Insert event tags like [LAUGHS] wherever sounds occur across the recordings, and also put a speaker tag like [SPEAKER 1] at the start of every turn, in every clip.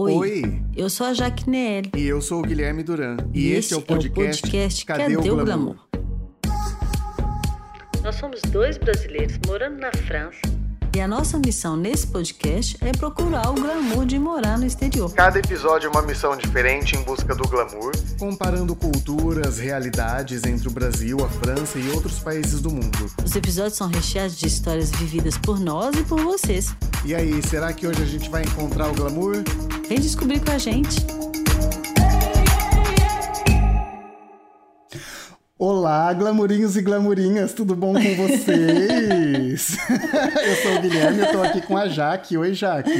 [SPEAKER 1] Oi.
[SPEAKER 2] Oi.
[SPEAKER 1] Eu sou a Jaquinelle.
[SPEAKER 2] E eu sou o Guilherme Duran. E, esse, é o podcast,
[SPEAKER 1] podcast
[SPEAKER 2] Cadê, o Glamour?
[SPEAKER 1] Nós somos dois brasileiros morando na França. E a nossa missão nesse podcast é procurar o glamour de morar no exterior.
[SPEAKER 2] Cada episódio é uma missão diferente em busca do glamour, comparando culturas, realidades entre o Brasil, a França e outros países do mundo.
[SPEAKER 1] Os episódios são recheados de histórias vividas por nós e por vocês.
[SPEAKER 2] E aí, será que hoje a gente vai encontrar o glamour?
[SPEAKER 1] Vem descobrir com a gente.
[SPEAKER 2] Olá, glamourinhos e glamourinhas, tudo bom com vocês? [LAUGHS] eu sou o Guilherme, eu tô aqui com a Jaque. Oi, Jaque.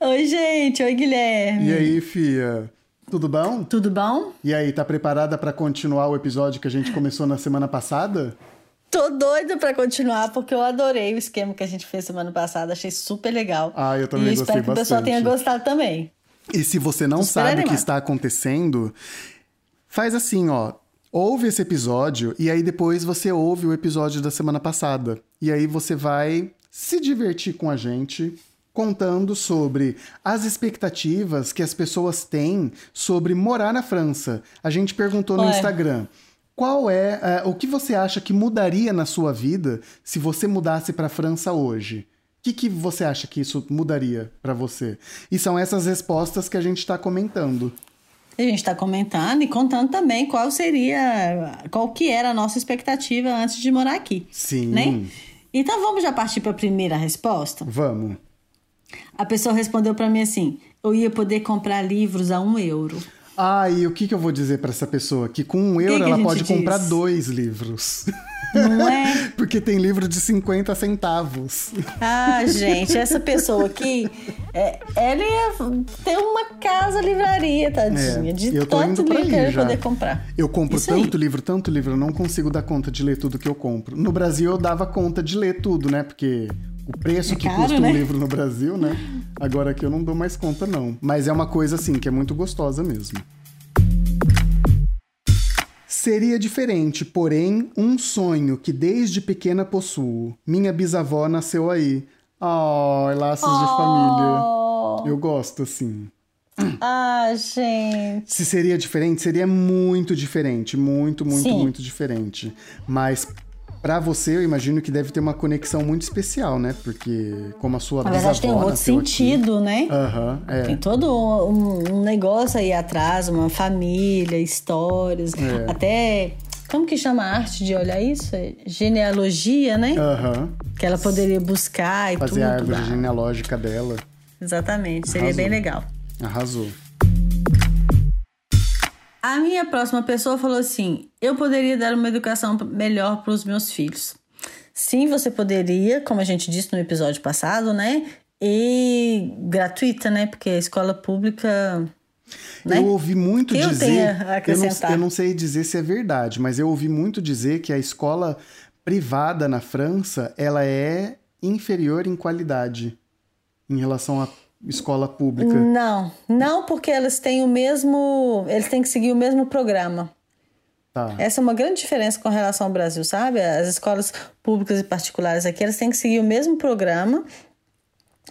[SPEAKER 1] Oi, gente. Oi, Guilherme.
[SPEAKER 2] E aí, fia? Tudo bom?
[SPEAKER 1] Tudo bom?
[SPEAKER 2] E aí, tá preparada para continuar o episódio que a gente começou na semana passada?
[SPEAKER 1] Tô doida pra continuar, porque eu adorei o esquema que a gente fez semana passada. Achei super legal.
[SPEAKER 2] Ah, eu também
[SPEAKER 1] e
[SPEAKER 2] gostei
[SPEAKER 1] espero que o pessoal
[SPEAKER 2] bastante.
[SPEAKER 1] tenha gostado também.
[SPEAKER 2] E se você não
[SPEAKER 1] super
[SPEAKER 2] sabe o que está acontecendo, faz assim, ó. Ouve esse episódio e aí depois você ouve o episódio da semana passada. E aí você vai se divertir com a gente contando sobre as expectativas que as pessoas têm sobre morar na França. A gente perguntou no
[SPEAKER 1] Ué.
[SPEAKER 2] Instagram. Qual é eh, o que você acha que mudaria na sua vida se você mudasse para a França hoje? O que, que você acha que isso mudaria para você? E são essas respostas que a gente está comentando.
[SPEAKER 1] A gente está comentando e contando também qual seria, qual que era a nossa expectativa antes de morar aqui.
[SPEAKER 2] Sim.
[SPEAKER 1] Né? Então vamos já partir para a primeira resposta?
[SPEAKER 2] Vamos.
[SPEAKER 1] A pessoa respondeu para mim assim: eu ia poder comprar livros a um euro.
[SPEAKER 2] Ah, e o que, que eu vou dizer para essa pessoa? Que com um
[SPEAKER 1] que
[SPEAKER 2] euro
[SPEAKER 1] a
[SPEAKER 2] ela
[SPEAKER 1] gente
[SPEAKER 2] pode comprar
[SPEAKER 1] diz?
[SPEAKER 2] dois livros. [LAUGHS]
[SPEAKER 1] Não é? [LAUGHS]
[SPEAKER 2] Porque tem livro de 50 centavos.
[SPEAKER 1] Ah, [LAUGHS] gente, essa pessoa aqui, é, ela ia ter uma casa livraria, tadinha,
[SPEAKER 2] É,
[SPEAKER 1] de
[SPEAKER 2] eu tô
[SPEAKER 1] tanto livro que
[SPEAKER 2] aí
[SPEAKER 1] ela ia poder comprar.
[SPEAKER 2] Eu compro
[SPEAKER 1] Isso aí.
[SPEAKER 2] tanto livro, tanto livro, eu não consigo dar conta de ler tudo que eu compro. No Brasil eu dava conta de ler tudo, né? Porque o preço
[SPEAKER 1] É
[SPEAKER 2] que
[SPEAKER 1] caro,
[SPEAKER 2] custa um
[SPEAKER 1] né?
[SPEAKER 2] livro no Brasil, né? Agora aqui eu não dou mais conta, não. Mas é uma coisa assim que é muito gostosa mesmo. Seria diferente, porém, um sonho que desde pequena possuo. Minha bisavó nasceu aí. Oh, laços de família.
[SPEAKER 1] Oh,
[SPEAKER 2] Eu gosto, assim.
[SPEAKER 1] ah, gente.
[SPEAKER 2] Se seria diferente, seria muito diferente. Muito, muito,
[SPEAKER 1] Sim.
[SPEAKER 2] muito diferente. Mas pra você, eu imagino que deve ter uma conexão muito especial, né? Porque como a sua
[SPEAKER 1] Na verdade, tem um outro
[SPEAKER 2] nasceu aqui-
[SPEAKER 1] sentido, né?
[SPEAKER 2] Aham, é.
[SPEAKER 1] Tem todo um, um negócio aí atrás, uma família, histórias,
[SPEAKER 2] É.
[SPEAKER 1] até. Como que chama a arte de olhar isso? É Genealogia, né?
[SPEAKER 2] Aham.
[SPEAKER 1] Que ela poderia buscar e
[SPEAKER 2] Fazer
[SPEAKER 1] tudo.
[SPEAKER 2] a árvore
[SPEAKER 1] lá.
[SPEAKER 2] genealógica dela.
[SPEAKER 1] Exatamente, seria
[SPEAKER 2] Arrasou.
[SPEAKER 1] bem legal.
[SPEAKER 2] Arrasou.
[SPEAKER 1] A minha próxima pessoa falou assim: eu poderia dar uma educação melhor para os meus filhos. Sim, você poderia, como a gente disse no episódio passado, né? E gratuita, né? Porque a escola pública. Né?
[SPEAKER 2] Eu ouvi muito
[SPEAKER 1] Que eu
[SPEAKER 2] dizer.
[SPEAKER 1] a
[SPEAKER 2] eu, não, eu não sei dizer se é verdade, mas eu ouvi muito dizer que a escola privada na França ela é inferior em qualidade em relação à escola pública.
[SPEAKER 1] Não, não porque elas têm o mesmo. Eles têm que seguir o mesmo programa.
[SPEAKER 2] Tá.
[SPEAKER 1] Essa é uma grande diferença com relação ao Brasil, sabe? As escolas públicas e particulares aqui, elas têm que seguir o mesmo programa.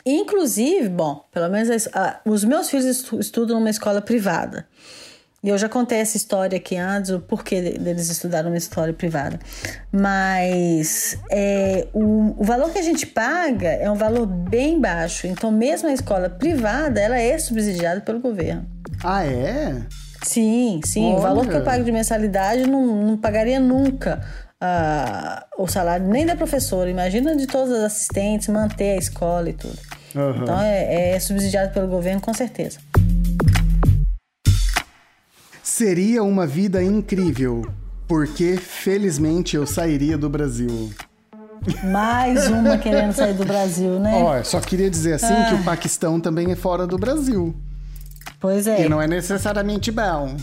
[SPEAKER 1] Inclusive, bom, pelo menos as- a- os meus filhos estu- estudam numa escola privada. E eu já contei essa história aqui antes, o porquê de- deles estudarem numa escola privada. Mas é, o, o valor que a gente paga é um valor bem baixo. Então, mesmo a escola privada, ela é subsidiada pelo governo.
[SPEAKER 2] Ah, é?
[SPEAKER 1] Sim, sim. O
[SPEAKER 2] Olha.
[SPEAKER 1] valor que eu pago de mensalidade não, não pagaria nunca ah, o salário nem da professora. Imagina de todas as assistentes, manter a escola e tudo.
[SPEAKER 2] Aham.
[SPEAKER 1] Então é, é subsidiado pelo governo, com certeza.
[SPEAKER 2] Seria uma vida incrível, porque felizmente eu sairia do Brasil.
[SPEAKER 1] Mais uma querendo sair do Brasil, né?
[SPEAKER 2] Ó, só queria dizer assim que o Paquistão também é fora do Brasil.
[SPEAKER 1] Pois é.
[SPEAKER 2] E não é necessariamente bom.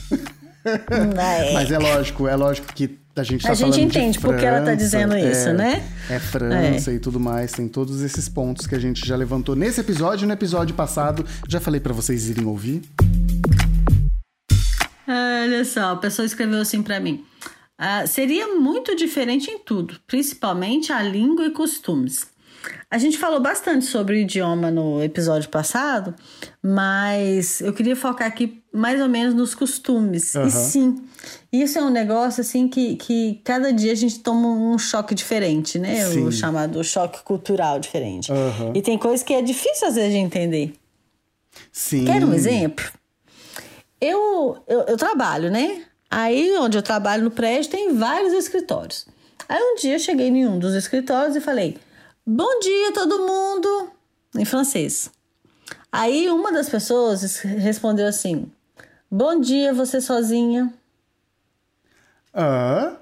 [SPEAKER 1] É.
[SPEAKER 2] Mas é lógico, é lógico que a gente tá
[SPEAKER 1] A gente entende por que ela tá dizendo
[SPEAKER 2] é-
[SPEAKER 1] isso, né?
[SPEAKER 2] É França e tudo mais, tem todos esses pontos que a gente já levantou nesse episódio e no episódio passado. Já falei pra vocês irem ouvir.
[SPEAKER 1] Olha só, a pessoa escreveu assim pra mim. "Ah, seria muito diferente em tudo, principalmente a língua e costumes. A gente falou bastante sobre o idioma no episódio passado, mas eu queria focar aqui mais ou menos nos costumes.
[SPEAKER 2] Aham.
[SPEAKER 1] E sim, isso é um negócio assim que, que cada dia a gente toma um choque diferente, né?
[SPEAKER 2] Sim.
[SPEAKER 1] O chamado choque cultural diferente.
[SPEAKER 2] Aham.
[SPEAKER 1] E tem coisas que é difícil às vezes de entender.
[SPEAKER 2] Sim.
[SPEAKER 1] Quer um exemplo? Eu, eu, eu trabalho, né? Aí onde eu trabalho no prédio tem vários escritórios. Aí um dia eu cheguei em um dos escritórios e falei: Bom dia, todo mundo! Em francês. Aí uma das pessoas es- respondeu assim: Bom dia, você sozinha.
[SPEAKER 2] Ah,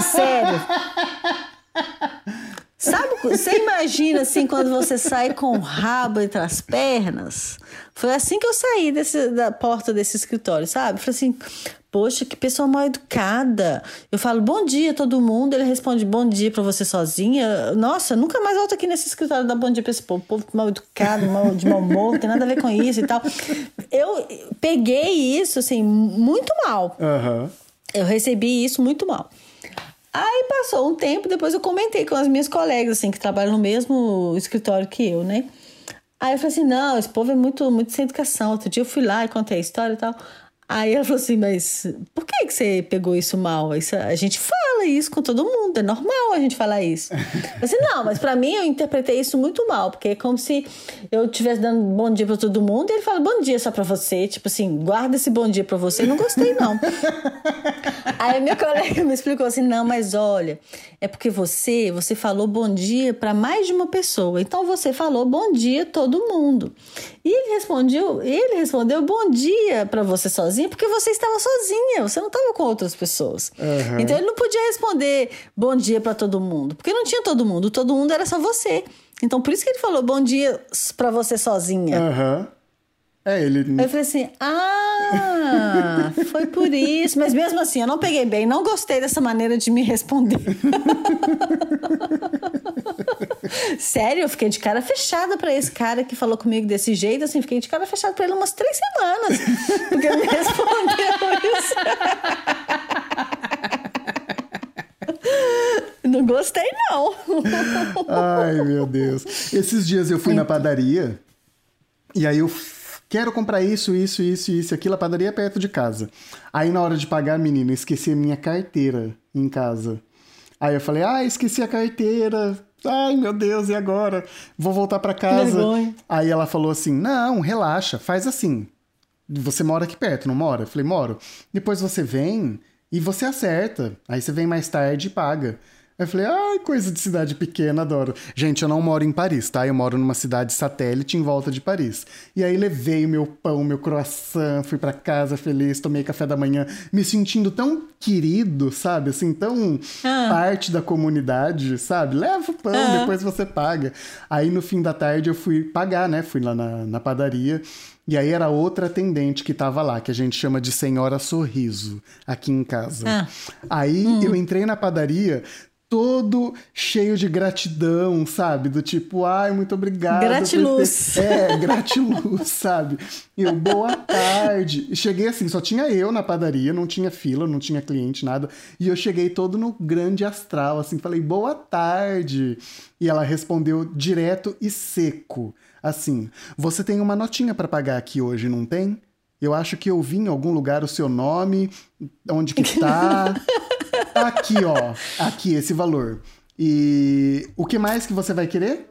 [SPEAKER 1] Sério. [LAUGHS] Sabe, você imagina assim quando você sai com o rabo entre as pernas? Foi assim que eu saí desse, da porta desse escritório, sabe? Falei assim, poxa, que pessoa mal educada. Eu falo bom dia a todo mundo, ele responde bom dia pra você sozinha. Nossa, nunca mais volto aqui nesse escritório dar bom dia pra esse povo. Povo mal educado, mal, de mau humor, não tem nada a ver com isso e tal. Eu peguei isso, assim, muito mal.
[SPEAKER 2] aham.
[SPEAKER 1] Eu recebi isso muito mal. Aí passou um tempo, depois eu comentei com as minhas colegas, assim, que trabalham no mesmo escritório que eu, né? Aí eu falei assim: não, esse povo é muito, muito sem educação. Outro dia eu fui lá e contei a história e tal. Aí ela falou assim: mas por que, que você pegou isso mal? Isso, a gente fala isso com todo mundo, é normal a gente falar isso. [LAUGHS] Assim: não, mas pra mim eu interpretei isso muito mal, porque é como se eu estivesse dando bom dia pra todo mundo e ele fala bom dia só pra você. Tipo assim, guarda esse bom dia pra você. Não gostei, não. [LAUGHS] Aí minha colega me explicou assim: não, mas olha, é porque você, você falou bom dia para mais de uma pessoa. Então você falou bom dia todo mundo. E ele respondeu, ele respondeu bom dia para você sozinha, porque você estava sozinha, você não estava com outras pessoas.
[SPEAKER 2] Uhum.
[SPEAKER 1] Então ele não podia responder bom dia para todo mundo, porque não tinha todo mundo, todo mundo era só você. Então por isso que ele falou bom dia para você sozinha.
[SPEAKER 2] Aham. É, ele.
[SPEAKER 1] Eu falei assim: ah, [LAUGHS] foi por isso. Mas mesmo assim, eu não peguei bem, não gostei dessa maneira de me responder. [LAUGHS] Sério, eu fiquei de cara fechada pra esse cara que falou comigo desse jeito, assim, fiquei de cara fechada pra ele umas três semanas. Porque ele me [LAUGHS] respondeu isso. Não gostei, não.
[SPEAKER 2] Ai, meu Deus. Esses dias eu fui na padaria e aí eu quero comprar isso, isso, isso, isso, aquilo. A padaria é perto de casa. Aí na hora de pagar, menina, eu esqueci a minha carteira em casa. Aí eu falei, ah, esqueci a carteira. Ai, meu Deus, e agora? Vou voltar pra casa.
[SPEAKER 1] vergonha.
[SPEAKER 2] Aí ela falou assim: não, relaxa, faz assim. Você mora aqui perto, não mora? Eu falei, moro. Depois você vem e você acerta. Aí você vem mais tarde e paga. Aí eu falei, ai, coisa de cidade pequena, adoro. Gente, eu não moro em Paris, tá? Eu moro numa cidade satélite em volta de Paris. E aí levei o meu pão, meu croissant, fui pra casa feliz, tomei café da manhã, me sentindo tão querido, sabe? Assim, tão
[SPEAKER 1] Ah.
[SPEAKER 2] parte da comunidade, sabe? Leva o pão,
[SPEAKER 1] Ah.
[SPEAKER 2] depois você paga. Aí no fim da tarde eu fui pagar, né? Fui lá na, na padaria. E aí era outra atendente que tava lá, que a gente chama de Senhora Sorriso, aqui em casa.
[SPEAKER 1] Ah.
[SPEAKER 2] Aí eu entrei na padaria todo cheio de gratidão, sabe? Do tipo, ai, muito obrigado.
[SPEAKER 1] Gratiluz.
[SPEAKER 2] ter- É, gratiluz, [LAUGHS] sabe? E eu, boa tarde. E cheguei assim, só tinha eu na padaria, não tinha fila, não tinha cliente, nada. E eu cheguei todo no grande astral, assim, falei, boa tarde. E ela respondeu direto e seco, assim, você tem uma notinha pra pagar aqui hoje, não tem? Eu acho que eu vi em algum lugar o seu nome, onde que tá. Tá [LAUGHS] aqui, ó. Aqui, esse valor. E o que mais que você vai querer?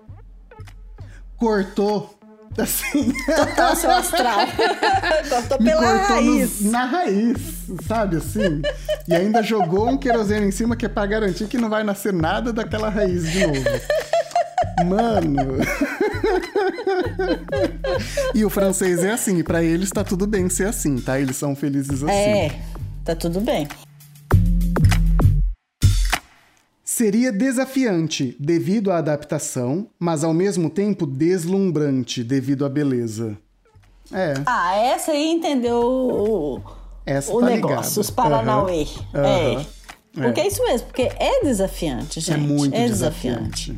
[SPEAKER 2] Cortou. Assim.
[SPEAKER 1] Cortou seu astral. [LAUGHS] Cortou pela
[SPEAKER 2] cortou no-
[SPEAKER 1] raiz.
[SPEAKER 2] na raiz, sabe assim? E ainda jogou um querosene em cima que é pra garantir que não vai nascer nada daquela raiz de novo. Mano. e o francês é assim, e pra eles tá tudo bem ser assim, tá? Eles são felizes assim.
[SPEAKER 1] É, tá tudo bem.
[SPEAKER 2] Seria desafiante devido à adaptação, mas ao mesmo tempo deslumbrante devido à beleza. É,
[SPEAKER 1] Ah, essa aí entendeu o,
[SPEAKER 2] essa
[SPEAKER 1] o
[SPEAKER 2] tá
[SPEAKER 1] negócio,
[SPEAKER 2] ligada.
[SPEAKER 1] os Paranauê.
[SPEAKER 2] Aham.
[SPEAKER 1] É.
[SPEAKER 2] Aham.
[SPEAKER 1] Porque é isso mesmo, porque é desafiante, gente.
[SPEAKER 2] é muito
[SPEAKER 1] é
[SPEAKER 2] desafiante.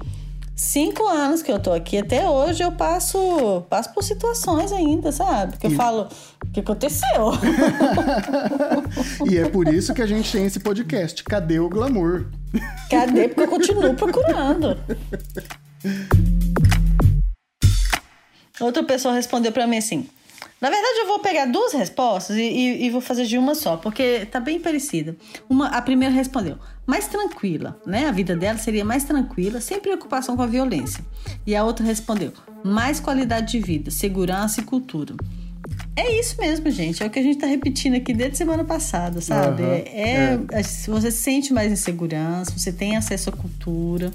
[SPEAKER 1] Cinco anos que eu tô aqui, até hoje eu passo, passo por situações ainda, sabe? Que eu falo, o que aconteceu? [LAUGHS]
[SPEAKER 2] E é por isso que a gente tem esse podcast. Cadê o glamour?
[SPEAKER 1] Cadê? Porque eu continuo procurando. [LAUGHS] Outra pessoa respondeu para mim assim: na verdade, eu vou pegar duas respostas e, e, e, vou fazer de uma só, porque tá bem parecida. Uma, a primeira respondeu, mais tranquila, né? A vida dela seria mais tranquila, sem preocupação com a violência. E a outra respondeu, mais qualidade de vida, segurança e cultura. É isso mesmo, gente. É o que a gente tá repetindo aqui desde semana passada, sabe? Uhum, é, é, Você se sente mais em segurança, você tem acesso à cultura.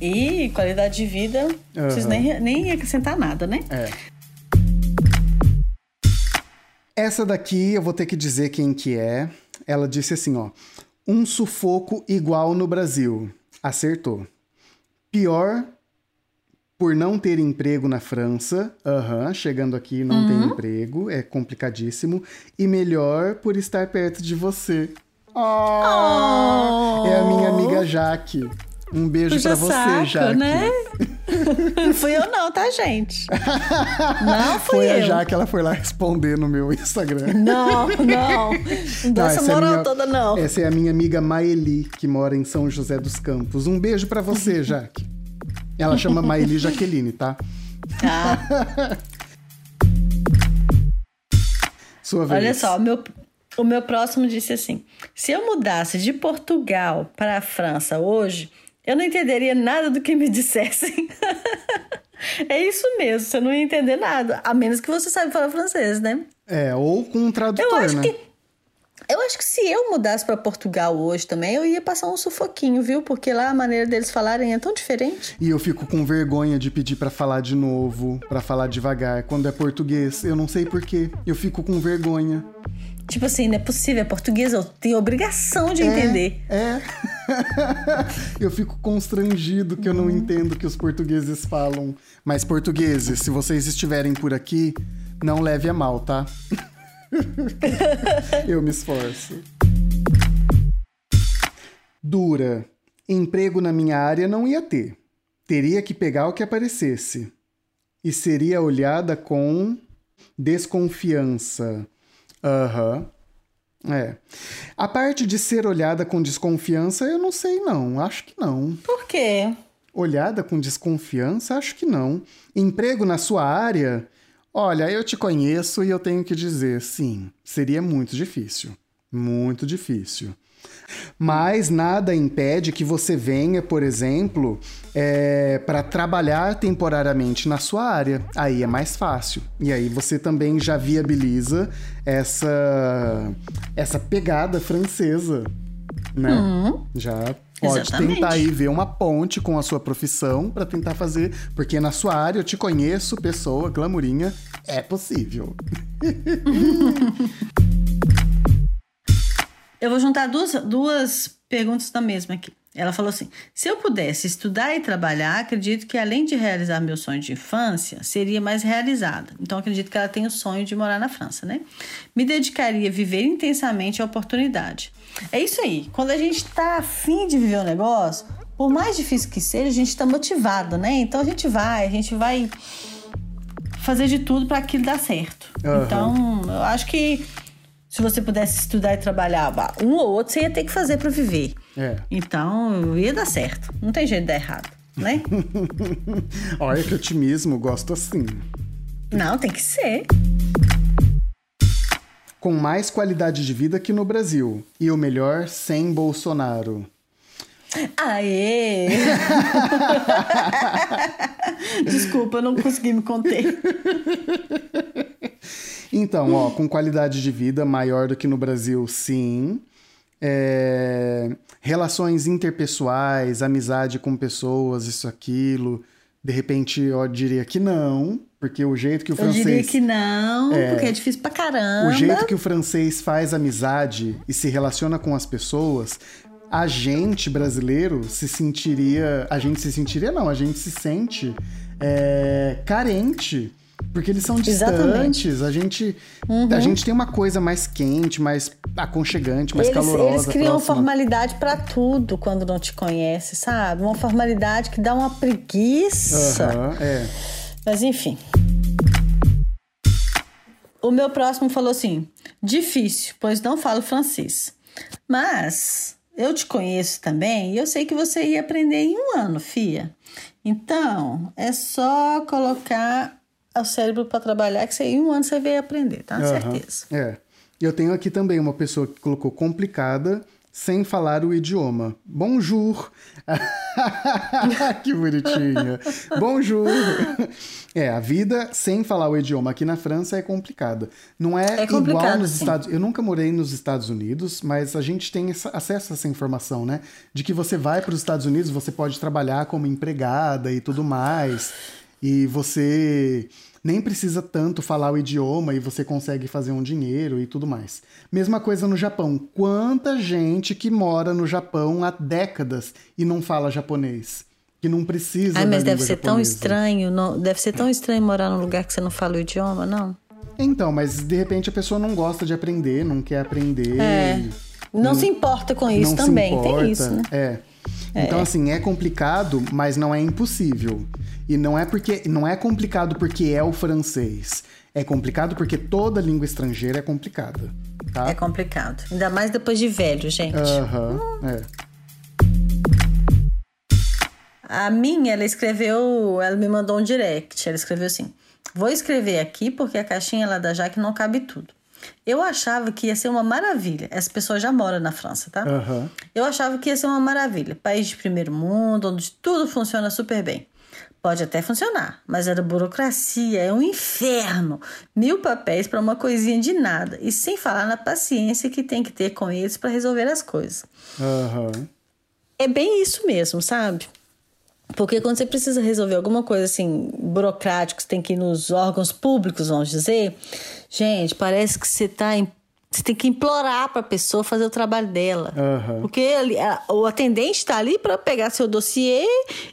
[SPEAKER 1] E qualidade de vida, uhum. não precisa nem, nem acrescentar nada, né?
[SPEAKER 2] É. Essa daqui eu vou ter que dizer quem que é. Ela disse assim, ó: "Um sufoco igual no Brasil". Acertou. Pior por não ter emprego na França. Aham, uhum, chegando aqui não uhum. tem emprego, é complicadíssimo. E melhor por estar perto de você. Oh, oh. É a minha amiga Jaque. Um beijo para você, saco, Jaque.
[SPEAKER 1] Né? [LAUGHS] Não fui eu não, tá, gente? Não fui
[SPEAKER 2] foi
[SPEAKER 1] eu.
[SPEAKER 2] Foi a Jaque, ela foi lá responder no meu Instagram.
[SPEAKER 1] Não, não. [LAUGHS] Não dá essa moral é minha, toda, não.
[SPEAKER 2] Essa é a minha amiga Maeli, que mora em São José dos Campos. Um beijo para você, [LAUGHS] Jaque. Ela chama Maeli Jaqueline, tá?
[SPEAKER 1] Tá.
[SPEAKER 2] Sua vez.
[SPEAKER 1] Olha só, o meu, o meu próximo disse assim: se eu mudasse de Portugal para a França hoje eu não entenderia nada do que me [LAUGHS] dissessem. é isso mesmo, você não ia entender nada. A menos que você saiba falar francês, né?
[SPEAKER 2] É, ou com um tradutor,
[SPEAKER 1] eu acho
[SPEAKER 2] né?
[SPEAKER 1] Que, eu acho que se eu mudasse para Portugal hoje também, eu ia passar um sufoquinho, viu? Porque lá a maneira deles falarem é tão diferente.
[SPEAKER 2] E eu fico com vergonha de pedir para falar de novo, para falar devagar. Quando é português, eu não sei porquê. Eu fico com vergonha.
[SPEAKER 1] Tipo assim, não é possível, é português, eu tenho obrigação de
[SPEAKER 2] é,
[SPEAKER 1] entender.
[SPEAKER 2] É. [LAUGHS] eu fico constrangido que eu não entendo o que os portugueses falam. Mas, portugueses, se vocês estiverem por aqui, não leve a mal, tá? [LAUGHS] eu me esforço. Dura. Emprego na minha área não ia ter. Teria que pegar o que aparecesse. E seria olhada com desconfiança Aham. Uhum. É. A parte de ser olhada com desconfiança, eu não sei não. Acho que não.
[SPEAKER 1] Por quê?
[SPEAKER 2] Olhada com desconfiança? Acho que não. Emprego na sua área? Olha, eu te conheço e eu tenho que dizer, sim, seria muito difícil. Muito difícil. Mas nada impede que você venha, por exemplo, é, para trabalhar temporariamente na sua área. Aí é mais fácil. E aí você também já viabiliza essa, essa pegada francesa, né?
[SPEAKER 1] Uhum.
[SPEAKER 2] Já pode Exatamente. tentar aí ver uma ponte com a sua profissão para tentar fazer, porque na sua área eu te conheço, pessoa, glamurinha, é possível. [LAUGHS]
[SPEAKER 1] Eu vou juntar duas, duas perguntas da mesma aqui. Ela falou assim: se eu pudesse estudar e trabalhar, acredito que além de realizar meu sonho de infância, seria mais realizada. Então, acredito que ela tem o sonho de morar na França, né? Me dedicaria a viver intensamente a oportunidade. É isso aí. Quando a gente está afim de viver um negócio, por mais difícil que seja, a gente está motivado, né? Então, a gente vai, a gente vai fazer de tudo para aquilo dar certo. Uhum. Então, eu acho que se você pudesse estudar e trabalhar um ou outro, você ia ter que fazer para viver.
[SPEAKER 2] É.
[SPEAKER 1] Então, ia dar certo. Não tem jeito de dar errado, né? [LAUGHS]
[SPEAKER 2] Olha que otimismo, gosto assim.
[SPEAKER 1] Não, tem que ser.
[SPEAKER 2] Com mais qualidade de vida que no Brasil. E o melhor, sem Bolsonaro.
[SPEAKER 1] Aê! [LAUGHS] [LAUGHS] Desculpa, eu não consegui me conter.
[SPEAKER 2] Então, ó, com qualidade de vida maior do que no Brasil, sim. É... Relações interpessoais, amizade com pessoas, isso, aquilo. De repente, eu diria que não, porque o jeito que o francês.
[SPEAKER 1] Eu diria que não, é... porque é difícil pra caramba.
[SPEAKER 2] O jeito que o francês faz amizade e se relaciona com as pessoas, a gente brasileiro se sentiria. A gente se sentiria, não, a gente se sente é, carente porque eles são distantes, Exatamente. a gente uhum. a gente tem uma coisa mais quente, mais aconchegante, mais
[SPEAKER 1] eles,
[SPEAKER 2] calorosa.
[SPEAKER 1] Eles criam próxima. formalidade para tudo quando não te conhece, sabe? Uma formalidade que dá uma preguiça.
[SPEAKER 2] Uhum, é.
[SPEAKER 1] Mas enfim. O meu próximo falou assim: difícil, pois não falo francês. Mas eu te conheço também e eu sei que você ia aprender em um ano, fia. Então, é só colocar o cérebro para trabalhar, que você, em um ano você veio aprender, tá?
[SPEAKER 2] Aham.
[SPEAKER 1] Certeza.
[SPEAKER 2] É. Eu tenho aqui também uma pessoa que colocou complicada sem falar o idioma. Bonjour. [LAUGHS] que bonitinha. Bonjour. É, a vida sem falar o idioma aqui na França é complicada. Não é,
[SPEAKER 1] É
[SPEAKER 2] igual nos
[SPEAKER 1] sim.
[SPEAKER 2] Estados Eu nunca morei nos Estados Unidos, mas a gente tem essa- acesso a essa informação, né? De que você vai para os Estados Unidos, você pode trabalhar como empregada e tudo mais. E você nem precisa tanto falar o idioma e você consegue fazer um dinheiro e tudo mais. Mesma coisa no Japão. Quanta gente que mora no Japão há décadas e não fala japonês? Que não precisa
[SPEAKER 1] Ai, mas deve ser tão
[SPEAKER 2] japonesa.
[SPEAKER 1] estranho, não, deve ser tão estranho morar num lugar que você não fala o idioma, não?
[SPEAKER 2] Então, mas de repente a pessoa não gosta de aprender, não quer aprender.
[SPEAKER 1] É. Não, se importa com isso
[SPEAKER 2] não
[SPEAKER 1] também,
[SPEAKER 2] se importa.
[SPEAKER 1] tem isso, né?
[SPEAKER 2] É. Então, assim, é complicado, mas não é impossível. E não é porque. Não é complicado porque é o francês. É complicado porque toda língua estrangeira é complicada. Tá?
[SPEAKER 1] É complicado. Ainda mais depois de velho, gente.
[SPEAKER 2] Aham. É.
[SPEAKER 1] A minha, ela escreveu, ela me mandou um direct. Ela escreveu assim: Vou escrever aqui porque a caixinha lá da Jaque não cabe tudo. Eu achava que ia ser uma maravilha. Essa pessoa já mora na França, tá?
[SPEAKER 2] Aham.
[SPEAKER 1] Eu achava que ia ser uma maravilha. País de primeiro mundo, onde tudo funciona super bem. Pode até funcionar, mas a burocracia é um inferno. Mil papéis para uma coisinha de nada. E sem falar na paciência que tem que ter com eles para resolver as coisas.
[SPEAKER 2] Aham.
[SPEAKER 1] É bem isso mesmo, sabe? Porque quando você precisa resolver alguma coisa assim, burocrática, você tem que ir nos órgãos públicos, vamos dizer, gente, parece que você tá em. Você tem que implorar para a pessoa fazer o trabalho dela.
[SPEAKER 2] Aham.
[SPEAKER 1] Porque ali- a- o atendente está ali para pegar seu dossiê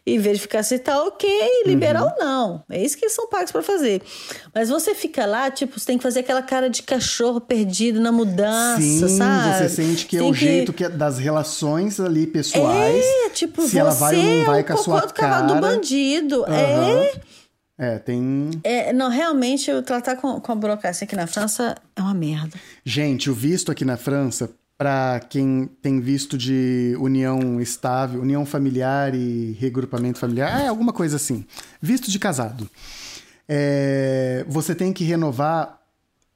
[SPEAKER 1] e verificar se está ok e liberar
[SPEAKER 2] Uhum.
[SPEAKER 1] ou não. É isso que eles são pagos para fazer. Mas você fica lá, tipo, você tem que fazer aquela cara de cachorro perdido na mudança,
[SPEAKER 2] Sim,
[SPEAKER 1] sabe?
[SPEAKER 2] você sente que é
[SPEAKER 1] Tem
[SPEAKER 2] o jeito que é das relações ali pessoais.
[SPEAKER 1] é, tipo,
[SPEAKER 2] se
[SPEAKER 1] você
[SPEAKER 2] ela vai ou não vai
[SPEAKER 1] é
[SPEAKER 2] com a sua
[SPEAKER 1] cocô do
[SPEAKER 2] cara.
[SPEAKER 1] bandido.
[SPEAKER 2] Aham.
[SPEAKER 1] É,
[SPEAKER 2] É, tem.
[SPEAKER 1] é, não, realmente, tratar com, com a burocracia aqui na França é uma merda.
[SPEAKER 2] Gente, o visto aqui na França, para quem tem visto de união estável, união familiar e regrupamento familiar, é alguma coisa assim. Visto de casado. É, você tem que renovar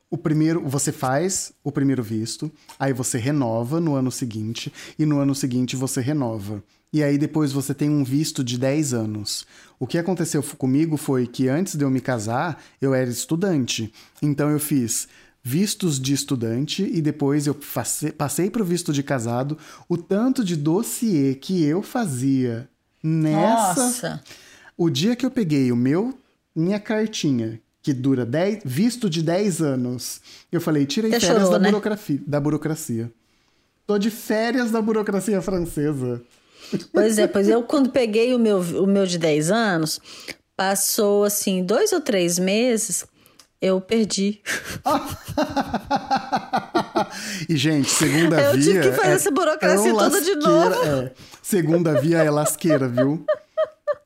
[SPEAKER 2] o primeiro, você faz o primeiro visto, aí você renova no ano seguinte e no ano seguinte você renova. E aí depois você tem um visto de 10 anos. O que aconteceu comigo foi que antes de eu me casar, eu era estudante. Então eu fiz vistos de estudante e depois eu passei para o visto de casado. O tanto de dossiê que eu fazia nessa
[SPEAKER 1] Nossa.
[SPEAKER 2] o dia que eu peguei o meu minha cartinha, que dura 10, visto de 10 anos, eu falei, tirei
[SPEAKER 1] Até
[SPEAKER 2] férias
[SPEAKER 1] chorou,
[SPEAKER 2] da,
[SPEAKER 1] né?
[SPEAKER 2] burocracia, da burocracia. Tô de férias da burocracia francesa.
[SPEAKER 1] Pois é, pois eu quando peguei o meu, o meu de 10 anos, passou assim, dois ou três meses, eu perdi. [LAUGHS]
[SPEAKER 2] e, gente, segunda
[SPEAKER 1] Eu
[SPEAKER 2] via.
[SPEAKER 1] tive que fazer
[SPEAKER 2] é
[SPEAKER 1] essa burocracia
[SPEAKER 2] tão
[SPEAKER 1] toda de novo.
[SPEAKER 2] é. Segunda via é lasqueira, viu?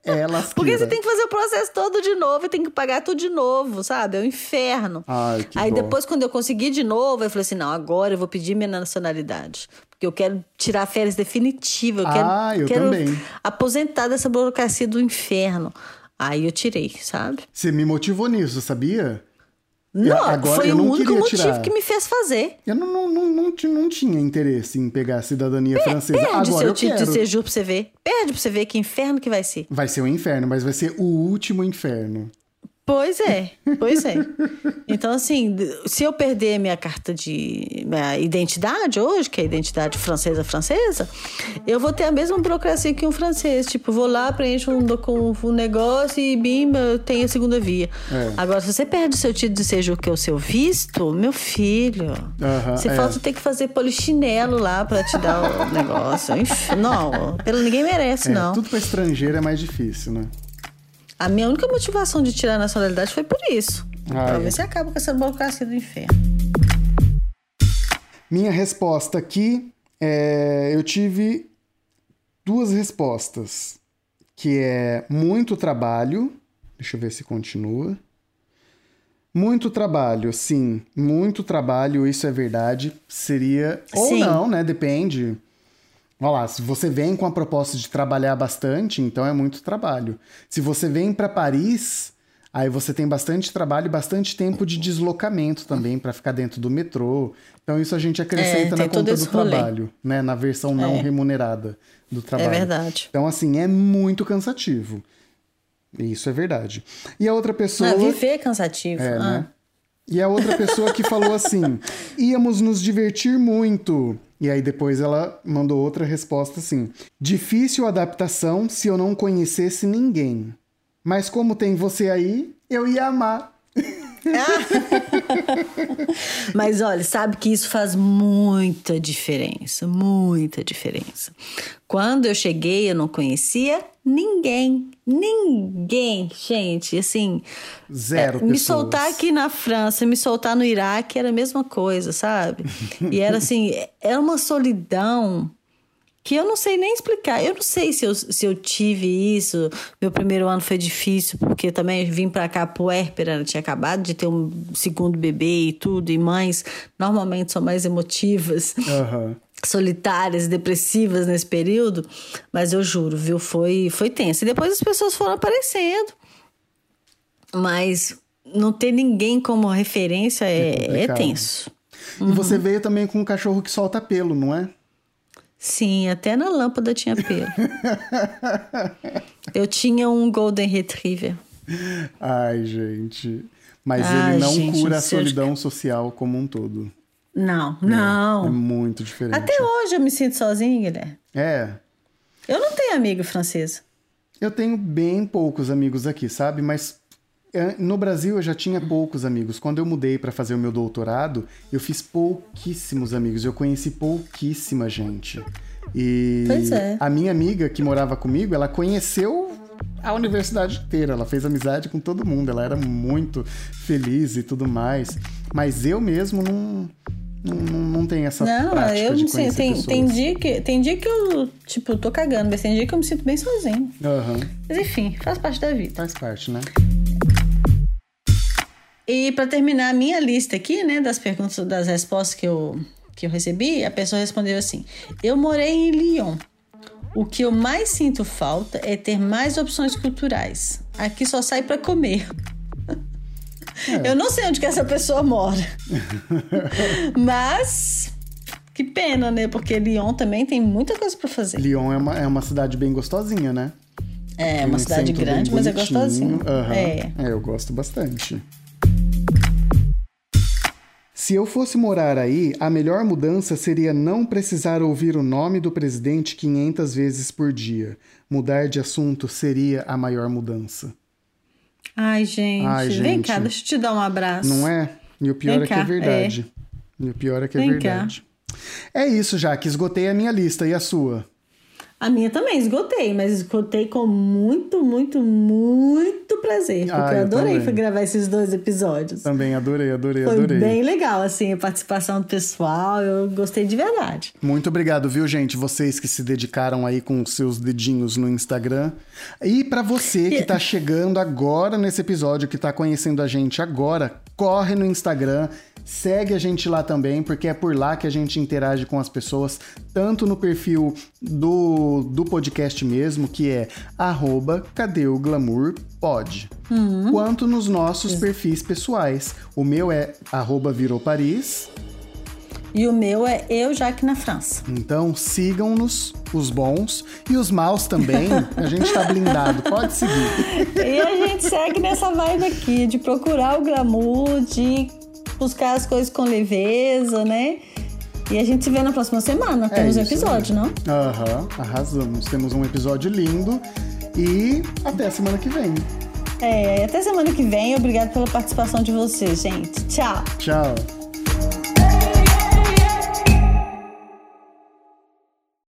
[SPEAKER 2] É lasqueira.
[SPEAKER 1] Porque você tem que fazer o processo todo de novo e tem que pagar tudo de novo, sabe? É um inferno.
[SPEAKER 2] Ai,
[SPEAKER 1] Aí
[SPEAKER 2] dó.
[SPEAKER 1] depois, quando eu consegui de novo, eu falei assim: não, agora eu vou pedir minha nacionalidade. Porque eu quero tirar férias definitivas. Eu quero,
[SPEAKER 2] Ah, eu
[SPEAKER 1] quero
[SPEAKER 2] também.
[SPEAKER 1] aposentar dessa burocracia do inferno. Aí eu tirei, sabe?
[SPEAKER 2] Você me motivou nisso, sabia?
[SPEAKER 1] Não,
[SPEAKER 2] agora
[SPEAKER 1] foi
[SPEAKER 2] eu
[SPEAKER 1] o
[SPEAKER 2] não
[SPEAKER 1] único
[SPEAKER 2] queria
[SPEAKER 1] motivo
[SPEAKER 2] tirar.
[SPEAKER 1] que me fez fazer.
[SPEAKER 2] Eu não, não, não, não, não tinha interesse em pegar a cidadania francesa.
[SPEAKER 1] Perde
[SPEAKER 2] Agora
[SPEAKER 1] seu
[SPEAKER 2] eu
[SPEAKER 1] título de séjour pra você ver. Perde pra você ver que inferno que vai ser.
[SPEAKER 2] Vai ser um inferno, mas vai ser o último inferno.
[SPEAKER 1] Pois é, pois é. Então, assim, se eu perder minha carta de minha identidade hoje, que é a identidade francesa francesa, eu vou ter a mesma burocracia que um francês. Tipo, vou lá, preencho um, um negócio e bim, eu tenho a segunda via.
[SPEAKER 2] É.
[SPEAKER 1] Agora, se você perde o seu título de séjour, que é o seu visto, meu filho,
[SPEAKER 2] Aham,
[SPEAKER 1] você
[SPEAKER 2] é.
[SPEAKER 1] falta ter que fazer polichinelo lá pra te dar o negócio. Enfim, Não, pelo ninguém merece,
[SPEAKER 2] É,
[SPEAKER 1] não.
[SPEAKER 2] Tudo pra estrangeiro é mais difícil, né?
[SPEAKER 1] A minha única motivação de tirar a nacionalidade foi por isso.
[SPEAKER 2] Ah,
[SPEAKER 1] pra
[SPEAKER 2] é.
[SPEAKER 1] ver se acaba com essa burocracia do inferno.
[SPEAKER 2] Minha resposta aqui é. Eu tive duas respostas. Que é muito trabalho. Deixa eu ver se continua. Muito trabalho, sim. Muito trabalho, isso é verdade. Seria. Ou
[SPEAKER 1] Sim.
[SPEAKER 2] não, né? Depende. Olha lá, se você vem com a proposta de trabalhar bastante, então é muito trabalho. Se você vem para Paris, aí você tem bastante trabalho e bastante tempo de deslocamento também para ficar dentro do metrô. Então isso a gente acrescenta
[SPEAKER 1] É,
[SPEAKER 2] na conta do
[SPEAKER 1] rolê.
[SPEAKER 2] trabalho, né? Na versão não
[SPEAKER 1] É.
[SPEAKER 2] remunerada do trabalho.
[SPEAKER 1] É verdade.
[SPEAKER 2] Então assim, é muito cansativo. Isso é verdade. E a outra pessoa
[SPEAKER 1] Não, viver é cansativo.
[SPEAKER 2] é,
[SPEAKER 1] Ah.
[SPEAKER 2] né? E a outra pessoa que falou assim: [LAUGHS] íamos nos divertir muito. E aí depois ela mandou outra resposta assim: difícil adaptação se eu não conhecesse ninguém. Mas como tem você aí, eu ia amar. [LAUGHS] [LAUGHS]
[SPEAKER 1] Mas olha, sabe que isso faz muita diferença, muita diferença. Quando eu cheguei, eu não conhecia ninguém, ninguém, gente, assim,
[SPEAKER 2] Zero
[SPEAKER 1] é, me soltar aqui na França, me soltar no Iraque era a mesma coisa, sabe? E era assim, era uma solidão que eu não sei nem explicar. Eu não sei se eu, se eu tive isso. Meu primeiro ano foi difícil, porque também vim pra cá puérpera, tinha acabado de ter um segundo bebê e tudo, e mães normalmente são mais emotivas.
[SPEAKER 2] Aham. [LAUGHS]
[SPEAKER 1] solitárias, depressivas nesse período, mas eu juro, viu, foi foi tenso. E depois as pessoas foram aparecendo. Mas não ter ninguém como referência é, é
[SPEAKER 2] complicado.
[SPEAKER 1] tenso.
[SPEAKER 2] E
[SPEAKER 1] Uhum.
[SPEAKER 2] você veio também com um cachorro que solta pelo, não é?
[SPEAKER 1] Sim, até na lâmpada tinha pelo. eu tinha um Golden Retriever.
[SPEAKER 2] Ai, gente. Mas
[SPEAKER 1] Ai,
[SPEAKER 2] ele não
[SPEAKER 1] gente,
[SPEAKER 2] cura a
[SPEAKER 1] não
[SPEAKER 2] solidão social como um todo.
[SPEAKER 1] Não,
[SPEAKER 2] É
[SPEAKER 1] não.
[SPEAKER 2] muito diferente.
[SPEAKER 1] Até hoje eu me sinto sozinha, Guilherme.
[SPEAKER 2] É.
[SPEAKER 1] Eu não tenho amigo francês.
[SPEAKER 2] Eu tenho bem poucos amigos aqui, sabe? Mas é, no Brasil eu já tinha poucos amigos. Quando eu mudei para fazer o meu doutorado, eu fiz pouquíssimos amigos. Eu conheci pouquíssima gente. E
[SPEAKER 1] Pois é.
[SPEAKER 2] a minha amiga que morava comigo, ela conheceu a universidade inteira. Ela fez amizade com todo mundo. Ela era muito feliz e tudo mais. Mas eu mesmo não, não, não, tenho essa
[SPEAKER 1] Não,
[SPEAKER 2] prática
[SPEAKER 1] eu
[SPEAKER 2] de
[SPEAKER 1] não sei. Tem,
[SPEAKER 2] pessoas.
[SPEAKER 1] tem, dia que, tem dia que eu, tipo, tô cagando, mas tem dia que eu me sinto bem sozinho.
[SPEAKER 2] Aham.
[SPEAKER 1] Mas enfim, faz parte da vida.
[SPEAKER 2] Faz parte, né?
[SPEAKER 1] E para terminar a minha lista aqui, né, das perguntas, das respostas que eu, que eu recebi, a pessoa respondeu assim: Eu morei em Lyon. O que eu mais sinto falta é ter mais opções culturais. Aqui só sai para comer. Eu não sei onde que essa pessoa mora. [LAUGHS] Mas que pena, né? Porque Lyon também tem muita coisa para fazer.
[SPEAKER 2] Lyon é uma, é uma cidade bem gostosinha, né?
[SPEAKER 1] É
[SPEAKER 2] Tem
[SPEAKER 1] uma
[SPEAKER 2] um
[SPEAKER 1] cidade grande, mas é
[SPEAKER 2] bonitinho.
[SPEAKER 1] gostosinho.
[SPEAKER 2] Aham.
[SPEAKER 1] É.
[SPEAKER 2] eu gosto bastante. Se eu fosse morar aí, a melhor mudança seria não precisar ouvir o nome do presidente 500 vezes por dia. Mudar de assunto seria a maior mudança.
[SPEAKER 1] Ai, gente.
[SPEAKER 2] Ai,
[SPEAKER 1] Vem
[SPEAKER 2] gente.
[SPEAKER 1] cá, deixa eu te dar um abraço.
[SPEAKER 2] Não é? E o pior
[SPEAKER 1] Vem
[SPEAKER 2] é que é
[SPEAKER 1] cá,
[SPEAKER 2] verdade. E o pior é que é
[SPEAKER 1] Vem cá.
[SPEAKER 2] verdade. É isso, Jaque. Esgotei a minha lista. E a sua?
[SPEAKER 1] A minha também esgotei, mas esgotei com muito, muito, muito prazer. Porque
[SPEAKER 2] Ah,
[SPEAKER 1] eu
[SPEAKER 2] eu
[SPEAKER 1] adorei
[SPEAKER 2] também.
[SPEAKER 1] gravar esses dois episódios.
[SPEAKER 2] Também adorei, adorei,
[SPEAKER 1] Foi
[SPEAKER 2] adorei.
[SPEAKER 1] bem legal, assim, a participação do pessoal. Eu gostei de verdade.
[SPEAKER 2] Muito obrigado, viu, gente? Vocês que se dedicaram aí com os seus dedinhos no Instagram. E pra você que tá [LAUGHS] chegando agora nesse episódio, que tá conhecendo a gente agora, corre no Instagram, segue a gente lá também, porque é por lá que a gente interage com as pessoas, tanto no perfil do, do podcast mesmo, que é arroba cadê o glamour pod, quanto nos nossos perfis pessoais. O meu é arroba virou Paris.
[SPEAKER 1] E o meu é Eu Jaque na França.
[SPEAKER 2] Então sigam-nos, os bons e os maus também. A gente tá blindado, pode seguir. [LAUGHS]
[SPEAKER 1] E a gente segue nessa vibe aqui, de procurar o glamour, de buscar as coisas com leveza, né? E a gente se vê na próxima semana. Temos um
[SPEAKER 2] É isso
[SPEAKER 1] episódio, não?
[SPEAKER 2] Aham, arrasamos. Temos um episódio lindo e até a semana que vem.
[SPEAKER 1] É, até semana que vem. Obrigado pela participação de vocês, gente. Tchau!
[SPEAKER 2] Tchau.